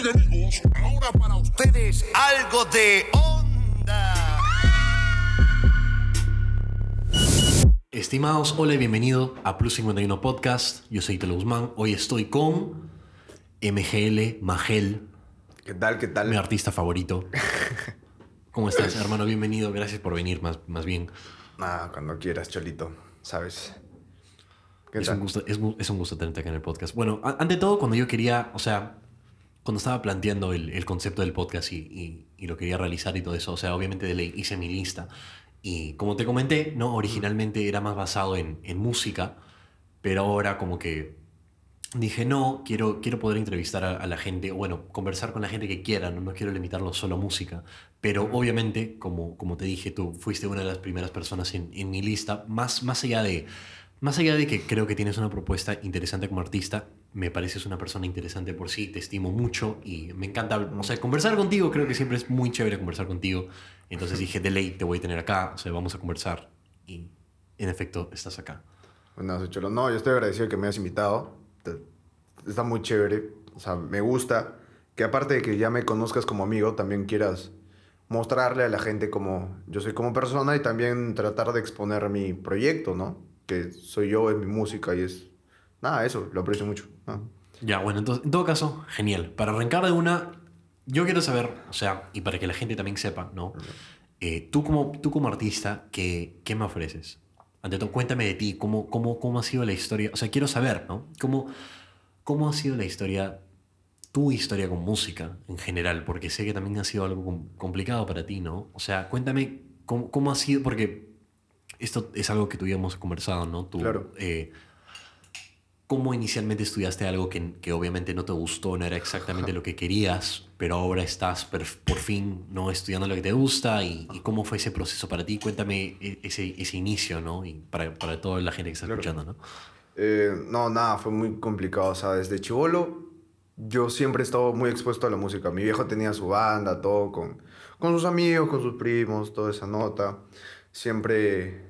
Amigos, ahora para ustedes algo de onda. Estimados, hola y bienvenido a Plus 51 Podcast. Yo soy Telo Guzmán. Hoy estoy con MGL Magel, ¿Qué tal? ¿Qué tal? mi artista favorito. ¿Cómo estás, hermano? Bienvenido. Gracias por venir, más, más bien. Ah, cuando quieras, Cholito, ¿sabes? ¿Qué Es tal? un, gusto, es un gusto tenerte acá en el podcast. Bueno, a- ante todo, cuando yo quería, o sea, cuando estaba planteando el, el concepto del podcast y, y- y lo quería realizar y todo eso, o sea, obviamente de ley hice mi lista. Y como te comenté, ¿no? Originalmente era más basado en, en música, pero ahora como que dije, no, quiero, quiero poder entrevistar a, a la gente, bueno, conversar con la gente que quiera, no, no quiero limitarlo solo a música. Pero obviamente, como, como te dije, tú fuiste una de las primeras personas en, en mi lista, más, más allá de... Más allá de que creo que tienes una propuesta interesante como artista, me pareces una persona interesante por sí, te estimo mucho y me encanta, o sea, conversar contigo, creo que siempre es muy chévere conversar contigo. Entonces dije, de ley, te voy a tener acá, o sea, vamos a conversar y en efecto estás acá. Bueno, soy Cholo. No, yo estoy agradecido que me hayas invitado. Está muy chévere. O sea, me gusta que aparte de que ya me conozcas como amigo, también quieras mostrarle a la gente como yo soy como persona y también tratar de exponer mi proyecto, ¿no? Que soy yo, es mi música y es... Nada, eso, lo aprecio mucho. ¿no? Ya, bueno, entonces, en todo caso, genial. Para arrancar de una, yo quiero saber, o sea, y para que la gente también sepa, ¿no? Eh, tú, como, tú como artista, ¿qué, ¿qué me ofreces? Ante todo, cuéntame de ti, ¿cómo, cómo, cómo ha sido la historia? O sea, quiero saber, ¿no? ¿Cómo, cómo ha sido la historia, tu historia con música en general? Porque sé que también ha sido algo com- complicado para ti, ¿no? O sea, cuéntame cómo, cómo ha sido, porque esto es algo que tú y yo hemos conversado, ¿no? Tú, Claro. eh, ¿Cómo inicialmente estudiaste algo que, que obviamente no te gustó, no era exactamente lo que querías, pero ahora estás per- por fin no estudiando lo que te gusta? ¿Y, y cómo fue ese proceso para ti? Cuéntame e- ese, ese inicio, ¿no? Y para, para toda la gente que está Claro. escuchando, ¿no? Eh, no, nada, fue muy complicado. O sea, desde chivolo yo siempre he estado muy expuesto a la música. Mi viejo tenía su banda, todo con, con sus amigos, con sus primos, toda esa nota. Siempre,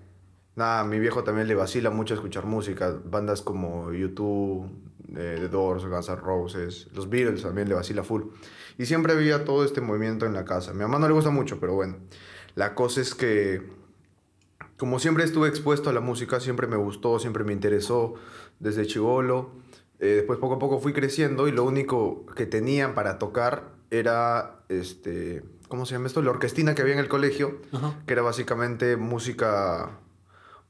nada, a mi viejo también le vacila mucho escuchar música. Bandas como YouTube, eh, The Doors, Guns N' Roses, los Beatles también le vacila full. Y siempre había todo este movimiento en la casa. A mi mamá no le gusta mucho, pero bueno. La cosa es que como siempre estuve expuesto a la música, siempre me gustó, siempre me interesó desde chivolo. Eh, después poco a poco fui creciendo y lo único que tenía para tocar era, este, ¿cómo se llama esto? La orquestina que había en el colegio, Ajá. que era básicamente música,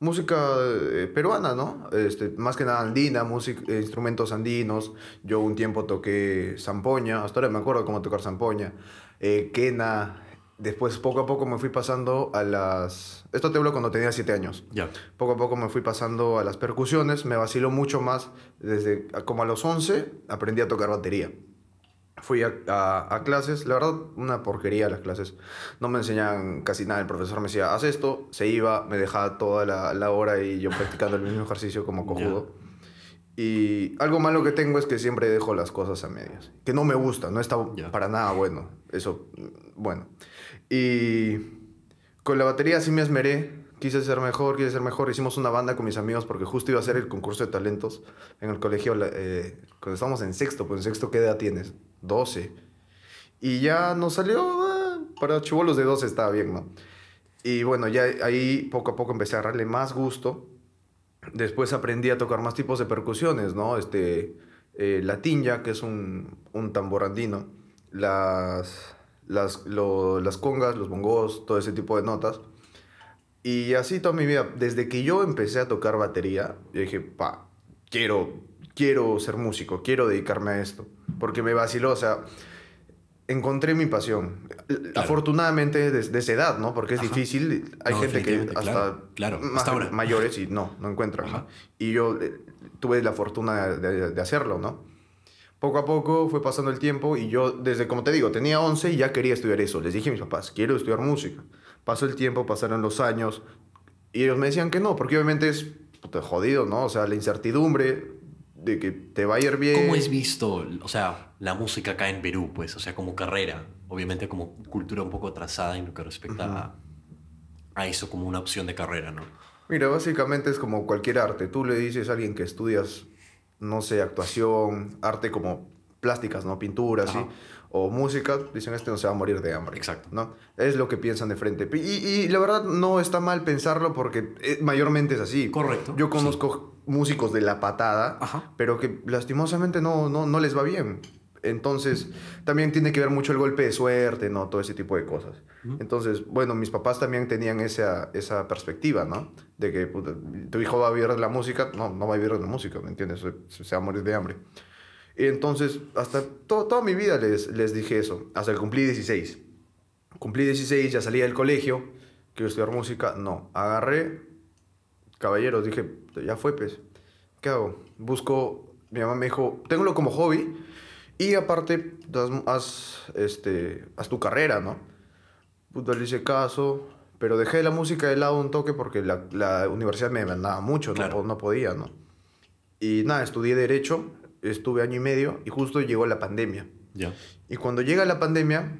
música eh, peruana, ¿no? Este, más que nada andina, música, eh, instrumentos andinos. Yo un tiempo toqué zampoña, hasta ahora me acuerdo cómo tocar zampoña, eh, quena. Después poco a poco me fui pasando a las... Esto te hablo cuando tenía 7 años. Ya. Poco a poco me fui pasando a las percusiones, me vaciló mucho más. Desde como a los 11 aprendí a tocar batería. Fui a, a- a clases, la verdad, una porquería las clases. No me enseñaban casi nada. El profesor me decía, haz esto, se iba, me dejaba toda la, la hora y yo practicando el mismo ejercicio como cojudo. Y algo malo que tengo es que siempre dejo las cosas a medias. Que no me gusta, no está Ya. para nada bueno. Eso, mm, bueno. Y con la batería sí me esmeré. Quise ser mejor, quise ser mejor. Hicimos una banda con mis amigos porque justo iba a ser el concurso de talentos en el colegio. eh, cuando estábamos en sexto, pues en sexto, ¿qué edad tienes? 12. Y ya nos salió, ah, para chivolos de 12 estaba bien, ¿no? Y bueno, ya ahí poco a poco empecé a agarrarle más gusto. Después aprendí a tocar más tipos de percusiones, ¿no? Este, eh, la tinja, que es un, un tambor las, las, lo- las congas, los bongos, todo ese tipo de notas. Y así toda mi vida, desde que yo empecé a tocar batería, yo dije, pa, quiero, quiero ser músico, quiero dedicarme a esto, porque me vaciló, o sea, encontré mi pasión. Afortunadamente desde esa edad, ¿no? Porque es Ajá. difícil, hay No, gente que hasta claro, claro, más hasta ahora. mayores y no, no encuentran. Y yo eh, tuve la fortuna de, de- de hacerlo, ¿no? Poco a poco fue pasando el tiempo y yo, desde como te digo, tenía 11 y ya quería estudiar eso. Les dije a mis papás, quiero estudiar música. Pasó el tiempo, pasaron los años y ellos me decían que no, porque obviamente es puta, jodido, ¿no? O sea, la incertidumbre de que te va a ir bien. ¿Cómo es visto, o sea, la música acá en Perú, pues, o sea, como carrera? Obviamente como cultura un poco atrasada en lo que respecta a, a eso como una opción de carrera, ¿no? Mira, básicamente es como cualquier arte. Tú le dices a alguien que estudias, no sé, actuación, arte como plásticas, ¿no? Pinturas, ¿sí? O música, dicen, este no se va a morir de hambre. Exacto. ¿no? Es lo que piensan de frente. Y, y la verdad no está mal pensarlo porque eh, mayormente es así. Correcto, Yo conozco músicos de la patada, Ajá. pero que lastimosamente no, no, no les va bien. Entonces, también tiene que ver mucho el golpe de suerte, ¿no? Todo ese tipo de cosas. Entonces, bueno, mis papás también tenían esa, esa perspectiva, ¿no? De que puta, tu hijo va a vivir de la música. No, no va a vivir de la música, ¿me entiendes? Se, se va a morir de hambre. Y entonces, hasta to- toda mi vida les, les dije eso, hasta que cumplí 16. Cumplí 16, ya salí del colegio, quiero estudiar música. No, agarré, caballeros, dije, ya fue, pues. ¿Qué hago? Busco, mi mamá me dijo, téngalo como hobby y aparte, haz, este, haz tu carrera, ¿no? Puta, le hice caso, pero dejé la música de lado un toque porque la, la universidad me mandaba mucho, no Claro. no podía, ¿no? Y nada, estudié Derecho, estuve año y medio y justo llegó la pandemia. Ya. Y cuando llega la pandemia,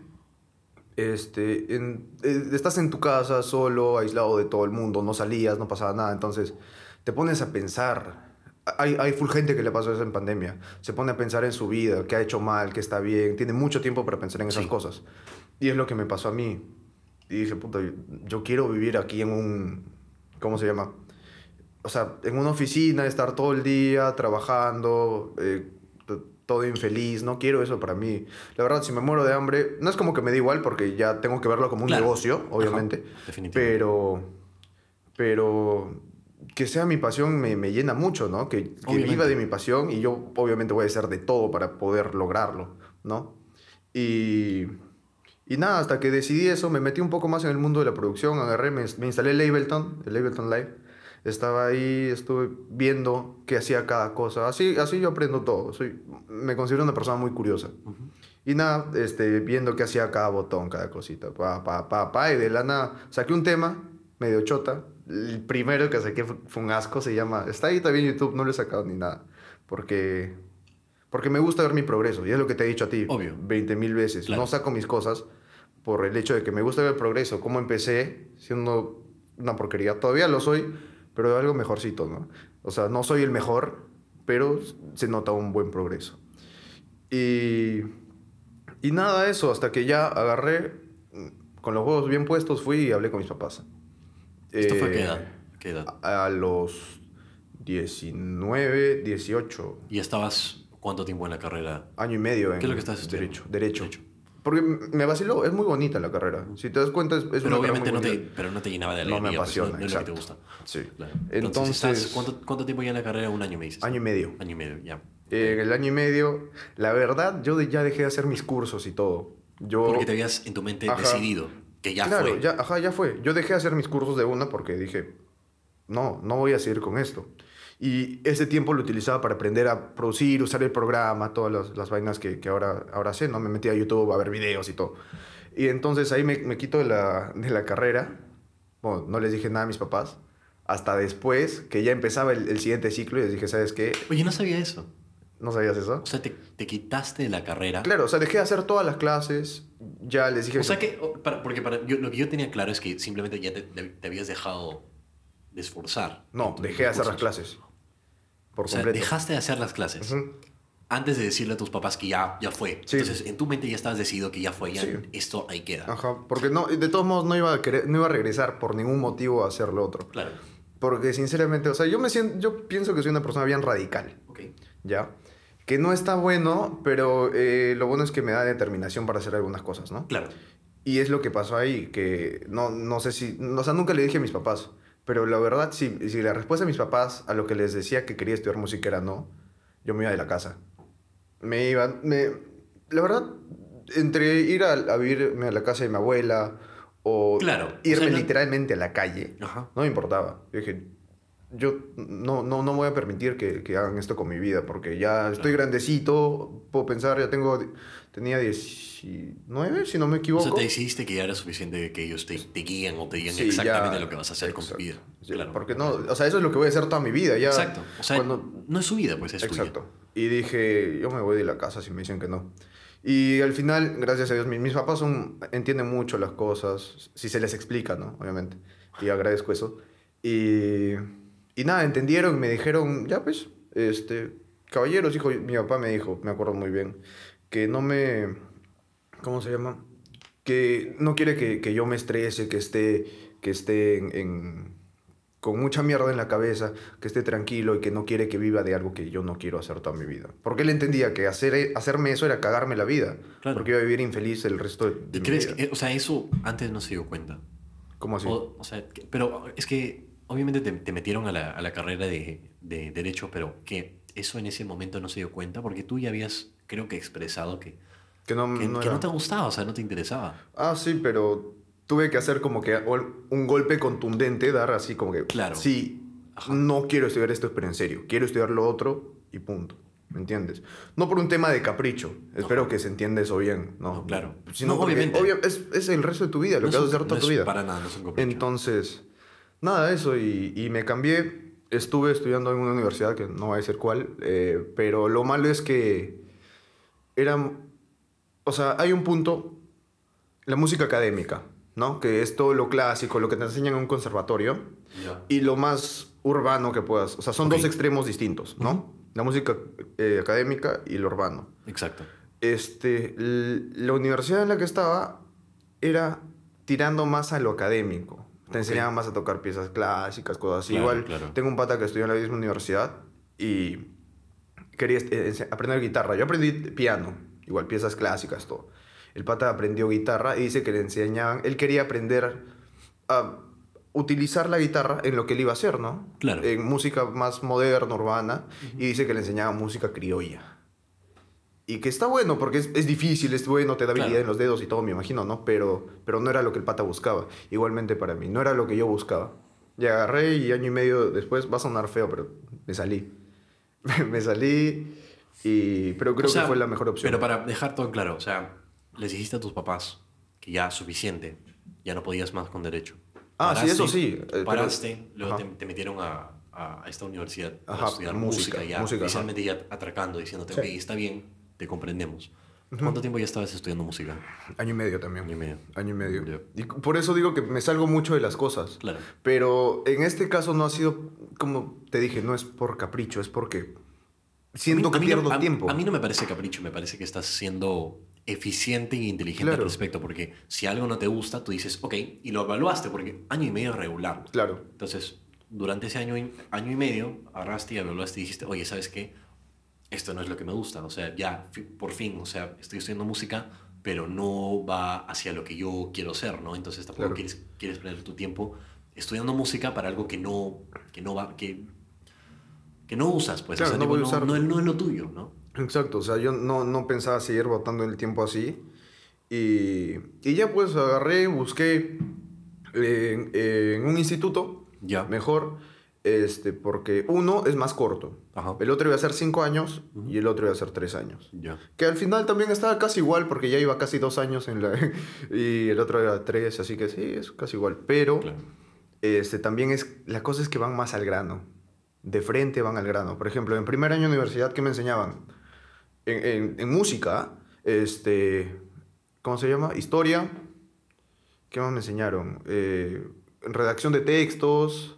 este, en- eh, estás en tu casa solo, aislado de todo el mundo, no salías, no pasaba nada, entonces te pones a pensar. Hay, hay full gente que le pasó eso en pandemia. Se pone a pensar en su vida, qué ha hecho mal, qué está bien. Tiene mucho tiempo para pensar en esas Sí. cosas. Y es lo que me pasó a mí. Y dije, puta, yo, yo quiero vivir aquí en un... ¿Cómo se llama? O sea, en una oficina, estar todo el día trabajando, eh, todo infeliz. No quiero eso para mí. La verdad, si me muero de hambre, no es como que me da igual porque ya tengo que verlo como un Claro. negocio, obviamente. Ajá, definitivamente. Pero, pero que sea mi pasión me, me llena mucho, ¿no? Que, que viva de mi pasión y yo obviamente voy a hacer de todo para poder lograrlo, ¿no? Y, y nada, hasta que decidí eso, me metí un poco más en el mundo de la producción, agarré, me, me instalé el Ableton, el Ableton Live. Estaba ahí, estuve viendo qué hacía cada cosa. Así, así yo aprendo todo. Soy, me considero una persona muy curiosa. Y nada, este, viendo qué hacía cada botón, cada cosita. Pa, pa, pa, pa. Y de la nada saqué un tema medio chota. El primero que saqué fue, fue un asco, se llama... Está ahí también en YouTube, no lo he sacado ni nada. Porque... Porque me gusta ver mi progreso. Y es lo que te he dicho a ti. Obvio. 20 mil veces. Claro. No saco mis cosas por el hecho de que me gusta ver el progreso. Cómo empecé siendo una porquería. Todavía lo soy, pero algo mejorcito, ¿no? O sea, no soy el mejor, pero se nota un buen progreso. Y, y nada, eso, hasta que ya agarré, mm, con los huevos bien puestos, fui y hablé con mis papás. ¿Esto fue a Eh, qué edad? ¿Qué edad? A, a los 19, 18, ¿Y estabas cuánto tiempo en la carrera? año y medio en ¿Qué es lo que estás estudiando? derecho, derecho. Derecho. Porque me vaciló, es muy bonita la carrera. Si te das cuenta, es, es Pero una carrera obviamente muy no te, pero no te llenaba de No alegría. me pues, apasiona, no, no es lo que te gusta. Sí. Claro. Entonces, ¿cuánto, ¿cuánto tiempo ya en la carrera? Un año me dices. año y medio. Año y medio, ya. Eh, En el año y medio, la verdad, yo ya dejé de hacer mis cursos y todo. Yo, Porque te habías en tu mente Ajá. decidido que ya claro, fue. Ya, ajá, ya fue. Yo dejé de hacer mis cursos de una porque dije, no, no voy a seguir con esto. Y ese tiempo lo utilizaba para aprender a producir, usar el programa, todas las, las vainas que, que ahora, ahora sé, ¿no? Me metí a YouTube a ver videos y todo. Y entonces ahí me, me quito de la, de la carrera. Bueno, no les dije nada a mis papás. Hasta después, que ya empezaba el, el siguiente ciclo y les dije, ¿sabes qué? Oye, no sabía eso. ¿No sabías eso? O sea, te, te quitaste de la carrera. Claro, o sea, dejé de hacer todas las clases. Ya les dije... O sea que, para- porque para, yo, lo que yo tenía claro es que simplemente ya te, te habías dejado de esforzar. No, dejé de hacer las clases. Por O sea, completo. dejaste de hacer las clases antes de decirle a tus papás que ya, ya fue. Sí. Entonces, en tu mente ya estabas decidido que ya fue, ya Sí. esto ahí queda. Ajá, porque no, de todos modos no iba, a querer, no iba a regresar por ningún motivo a hacer lo otro. Claro. Porque sinceramente, o sea, yo me siento, yo pienso que soy una persona bien radical, Ok. ¿ya? Que no está bueno, pero eh, lo bueno es que me da determinación para hacer algunas cosas, ¿no? Claro. Y es lo que pasó ahí, que no, no sé si, o sea, nunca le dije a mis papás, pero la verdad, si, si la respuesta de mis papás a lo que les decía que quería estudiar música era no, yo me iba de la casa. Me iba, me, la verdad, entre ir a, a vivirme a la casa de mi abuela o Claro, o irme sea, no- literalmente a la calle, Ajá. no me importaba. Yo dije, yo no, no, no voy a permitir que, que hagan esto con mi vida, porque ya estoy grandecito, puedo pensar, ya tengo, tenía 19, si no me O equivoco. sea, te decidiste que ya era suficiente que ellos te, te guían o te digan Sí, exactamente ya- lo que vas a hacer con tu exacto. vida. Sí, Claro. Porque no, o sea, eso es lo que voy a hacer toda mi vida. Ya, Exacto. O sea, cuando- no es su vida, pues es exacto. Y dije, yo me voy de la casa si me dicen que no. Y al final, gracias a Dios, mis, mis papás son, entienden mucho las cosas, si se les explica, ¿no? Obviamente. Y agradezco eso. Y, y nada, entendieron, me dijeron, ya pues, este, caballeros, hijo, mi papá me dijo, me acuerdo muy bien, que no me, ¿cómo se llama? Que no quiere que, que yo me estrese, que esté, que esté en, en- con mucha mierda en la cabeza, que esté tranquilo y que no quiere que viva de algo que yo no quiero hacer toda mi vida. Porque él entendía que hacer, hacerme eso era cagarme la vida, Claro. porque iba a vivir infeliz el resto de, de ¿Y mi crees vida. que, o sea, eso antes no se dio cuenta? ¿Cómo así? O, o sea, pero es que obviamente te, te metieron a la, a la carrera de, de Derecho, pero que eso en ese momento no se dio cuenta porque tú ya habías, creo que, expresado que, que no, que, no que era- no te gustaba, o sea, no te interesaba. Ah, sí, pero tuve que hacer como que un golpe contundente, dar así como que... Claro. Sí, Ajá. no quiero estudiar esto, pero en serio. Quiero estudiar lo otro y punto. ¿Me entiendes? No por un tema de capricho. Espero que se entienda eso bien. No, No, claro. Sino No, obviamente. obvia- es, es el resto de tu vida, lo No que vas a hacer toda tu vida. Para nada, no es un capricho. Entonces, nada, eso. Y, y me cambié. Estuve estudiando en una universidad que no voy a decir cuál. eh, pero lo malo es que eran... O sea, hay un punto, la música académica, ¿no? Que es todo lo clásico, lo que te enseñan en un conservatorio. Y lo más urbano que puedas. O sea, son dos extremos distintos, ¿no? La música eh, académica y lo urbano. Exacto. Este, la universidad en la que estaba era tirando más a lo académico. Te enseñaban más a tocar piezas clásicas, cosas así. Claro, Igual claro. tengo un pata que estudió en la misma universidad y quería ense- aprender guitarra. Yo aprendí piano, igual piezas clásicas, todo. El pata aprendió guitarra y dice que le enseñaban, él quería aprender a utilizar la guitarra en lo que él iba a hacer, ¿no? Claro. En música más moderna, urbana, y dice que le enseñaban música criolla. Y que está bueno, porque es, es difícil, es bueno, te da habilidad Claro. en los dedos y todo, me imagino, ¿no? Pero, pero no era lo que el pata buscaba. Igualmente para mí, no era lo que yo buscaba. Y agarré y año y medio después, va a sonar feo, pero me salí. me salí y... Pero creo O sea, que fue la mejor opción. Pero para dejar todo claro, o sea, les dijiste a tus papás que ya suficiente, ya no podías más con derecho. Ah, sí, eso sí, eh, pero- Paraste, luego Ajá. te, te metieron a, a esta universidad Ajá, estudiar música, música, ya, música, ya atracando, diciéndote, Sí. ok, está bien, te comprendemos. ¿Cuánto tiempo ya estabas estudiando música? Año y medio también. Año y medio. Año y medio. Ya. Y por eso digo que me salgo mucho de las cosas. Claro. Pero en este caso no ha sido, como te dije, no es por capricho, es porque siento mí- que a mí no- pierdo a- tiempo. A mí no me parece capricho, me parece que estás siendo eficiente y inteligente Claro. al respecto, porque si algo no te gusta, tú dices, ok, y lo evaluaste, porque año y medio es regular. Claro. Entonces, durante ese año y, año y medio, agarraste y evaluaste y dijiste, oye, ¿sabes qué? Esto no es lo que me gusta. O sea, ya, por fin, o sea, estoy estudiando música, pero no va hacia lo que yo quiero ser, ¿no? Entonces tampoco Claro. quieres, quieres perder tu tiempo estudiando música para algo que no, que no va, que, que no usas, pues. Claro, o sea, no tipo, voy a no, usar- no, no es lo tuyo, ¿no? Exacto, o sea, yo no, no pensaba seguir botando el tiempo así. Y, y ya pues agarré, busqué en, en un instituto Ya. mejor, este, porque uno es más corto. Ajá. El otro iba a ser cinco años y el otro iba a ser tres años. Ya. Que al final también estaba casi igual, porque ya iba casi dos años en la... y el otro era tres, así que sí, es casi igual. Pero Claro. este, también es... La cosa es que van más al grano. De frente van al grano. Por ejemplo, en primer año de universidad, ¿qué me enseñaban? En, en- en música, este... ¿Cómo se llama? Historia. ¿Qué más me enseñaron? Eh, redacción de textos.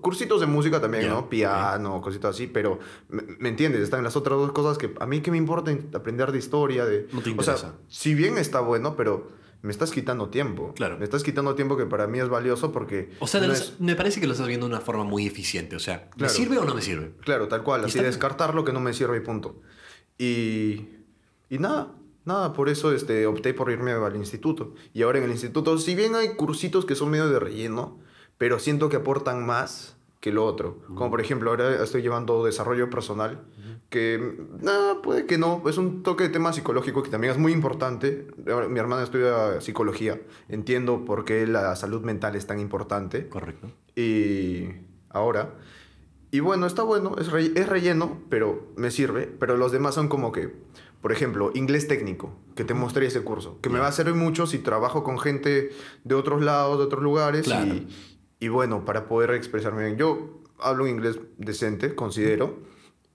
Cursitos de música también, Ya, ¿no? Piano, cositas así, pero ¿me, me entiendes? Están las otras dos cosas que a mí que me importa aprender de historia, de... No te O sea, interesa. si bien está bueno, pero me estás quitando tiempo. Claro. Me estás quitando tiempo que para mí es valioso porque... O sea, no de es- los- me parece que lo estás viendo de una forma muy eficiente. O sea, ¿me Claro. sirve o no me sirve? Claro, tal cual, así está descartar lo que no me sirve y punto. Y, y nada, nada, por eso este, opté por irme al instituto. Y ahora en el instituto, si bien hay cursitos que son medio de relleno, pero siento que aportan más que lo otro. Como por ejemplo, ahora estoy llevando desarrollo personal, que nada, puede que no, es un toque de tema psicológico que también es muy importante. Mi hermana estudia psicología, entiendo por qué la salud mental es tan importante. Correcto. Y ahora. Y bueno, está bueno, es, re- es relleno, pero me sirve. Pero los demás son como que, por ejemplo, inglés técnico, que te mostré ese curso, que me va a servir mucho si trabajo con gente de otros lados, de otros lugares. Claro. Y, y bueno, para poder expresarme bien. Yo hablo inglés decente, considero,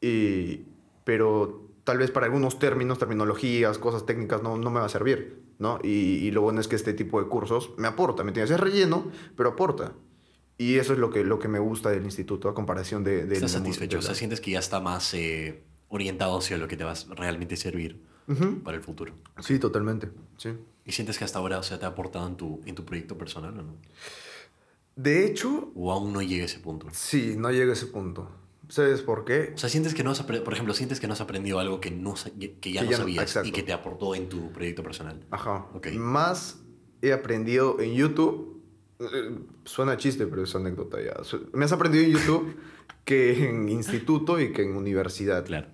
y, pero tal vez para algunos términos, terminologías, cosas técnicas no, no me va a servir, ¿no? Y, y lo bueno es que este tipo de cursos me aporta, ¿me entiendes? Es relleno, pero aporta. Y eso es lo que, lo que me gusta del instituto a comparación de... Estás de mu- satisfecho. de O sea, la- sientes que ya está más, eh, orientado hacia lo que te va a realmente servir para el futuro. Sí, totalmente. Sí. ¿Y sientes que hasta ahora o sea, te ha aportado en tu, en tu proyecto personal o no? De hecho, ¿O aún no llega a ese punto? sí, no llega a ese punto. ¿Sabes por qué? O sea, sientes que no has por ejemplo, sientes que no has aprendido algo que, no, que ya Que no ya sabías y que te aportó en tu proyecto personal. Ajá. Ok. Más he aprendido en YouTube. eh, Suena chiste, pero es anécdota ya. Me has aprendido en YouTube que en instituto y que en universidad. Claro.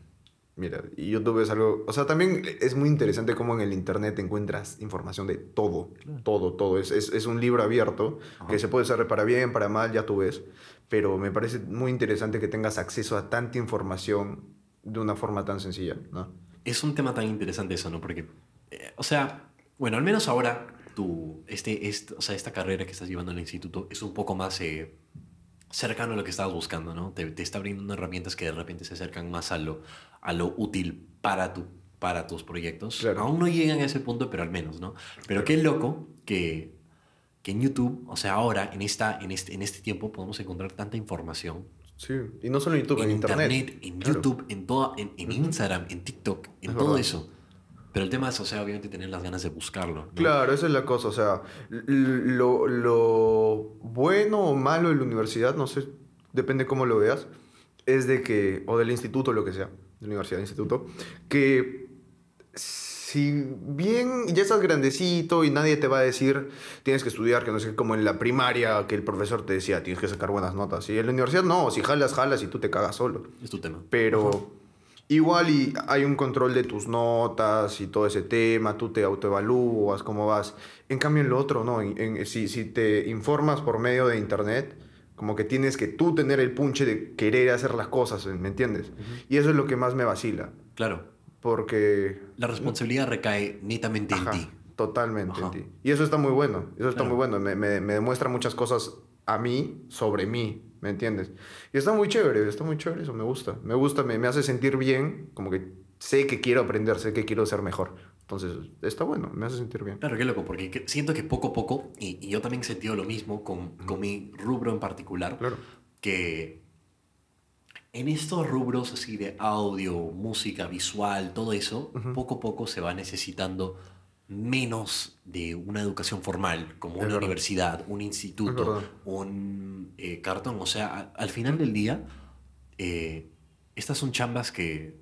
Mira, y YouTube es algo... O sea, también es muy interesante cómo en el Internet encuentras información de todo. Todo, todo. Es, es, es un libro abierto que se puede usar para bien, para mal, ya tú ves. Pero me parece muy interesante que tengas acceso a tanta información de una forma tan sencilla, ¿no? Es un tema tan interesante eso, ¿no? Porque, eh, o sea, bueno, al menos ahora tu, este, este, o sea, esta carrera que estás llevando en el instituto es un poco más eh, cercano a lo que estabas buscando, ¿no? Te, te está brindando herramientas que de repente se acercan más a lo, a lo útil para, tu, para tus proyectos. Claro. Aún no llegan a ese punto, pero al menos, ¿no? Pero qué loco que, que en YouTube, o sea, ahora, en, esta, en, este, en este tiempo, podemos encontrar tanta información Sí. Y no solo en YouTube, en, en, internet, en Claro. YouTube, en, toda, en, en Instagram, en TikTok, en Es todo verdad. eso. Pero el tema es, o sea, obviamente tener las ganas de buscarlo. ¿no? Claro, esa es la cosa. O sea, lo, lo bueno o malo de la universidad, no sé, depende cómo lo veas, es de que, o del instituto, lo que sea, de universidad, instituto, que si bien ya estás grandecito y nadie te va a decir tienes que estudiar, que no sé, como en la primaria, que el profesor te decía tienes que sacar buenas notas. Y en la universidad no, si jalas, jalas y tú te cagas solo. Es tu tema. Pero igual y hay un control de tus notas y todo ese tema, tú te autoevalúas, cómo vas. En cambio en lo otro, no, en- en- si, si te informas por medio de internet, como que tienes que tú tener el punche de querer hacer las cosas, ¿me entiendes? Y eso es lo que más me vacila, Claro. porque... La responsabilidad recae netamente Ajá, en ti. Totalmente Ajá. en ti. Y eso está muy bueno, eso está Claro. muy bueno, me, me- me demuestra muchas cosas a mí sobre mí, ¿me entiendes? Y está muy chévere, está muy chévere, eso me gusta. Me gusta, me, me hace sentir bien, como que sé que quiero aprender, sé que quiero ser mejor. Entonces, está bueno, me hace sentir bien. Claro, qué loco, porque que- siento que poco a poco, y, y yo también he sentido lo mismo con, con mi rubro en particular, Claro. que en estos rubros así de audio, música, visual, todo eso, poco a poco se va necesitando menos de una educación formal, como Es una verdad. universidad, un instituto, un eh, cartón. O sea, al final del día, eh, estas son chambas que,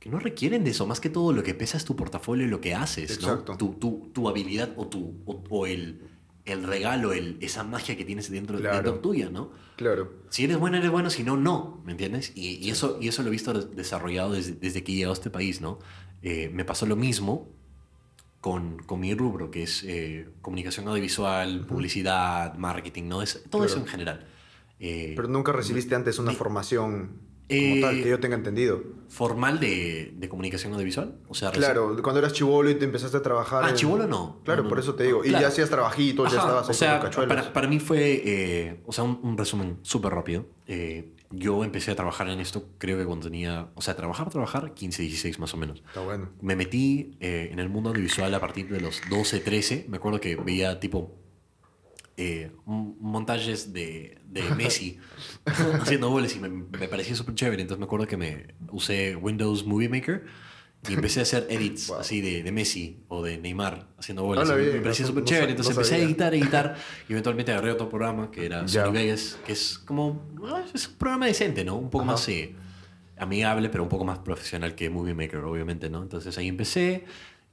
que no requieren de eso. Más que todo, lo que pesa es tu portafolio y lo que haces, ¿no? Exacto. Tu, tu, tu habilidad o, tu, o, o el, el regalo, el, esa magia que tienes dentro, Claro. dentro tuya, ¿no? Claro. Si eres bueno, eres bueno, si no, no, ¿me entiendes? Y, y eso, y eso lo he visto des- desarrollado desde, desde que he llegado a este país, ¿no? Eh, me pasó lo mismo con, con mi rubro, que es eh, comunicación audiovisual, publicidad, marketing, ¿no? Es, todo eso en general. Eh, Pero nunca recibiste antes una formación como Eh, tal, que yo tenga entendido. ¿Formal de, de comunicación audiovisual? O sea, Claro, cuando eras chivolo y te empezaste a trabajar. Ah, en- chivolo no. Claro, No, no, por eso te digo. Y ya hacías trabajitos, ya Ajá, estabas ahí o sea, con para, para mí fue, eh, o sea, un, un resumen súper rápido. Eh, yo empecé a trabajar en esto, creo que cuando tenía, o sea, trabajar, trabajar, 15, 16 más o menos. Está bueno. Me metí eh, en el mundo audiovisual a partir de los 12, 13. Me acuerdo que veía tipo eh, montajes de, de Messi haciendo goles y me, me parecía súper chévere. Entonces me acuerdo que me usé Windows Movie Maker y empecé a hacer edits Wow. así de, de Messi o de Neymar haciendo goles. Me- bien, me parecía no- súper no chévere. sa- Entonces no empecé a editar, editar y eventualmente agarré otro programa que era. Sony Vegas, que es como, ah, es un programa decente, ¿no? Un poco Ajá. más... eh, amigable, pero un poco más profesional que Movie Maker, obviamente, ¿no? Entonces ahí empecé